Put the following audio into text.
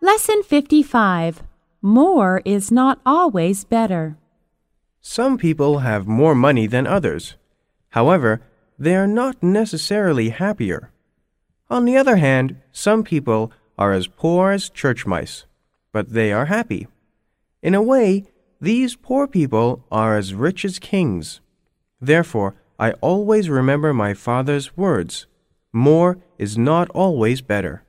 Lesson 55 More is not always better. Some people have more money than others. However, they are not necessarily happier. On the other hand, some people are as poor as church mice, but they are happy. In a way, these poor people are as rich as kings. Therefore, I always remember my father's words more is not always better.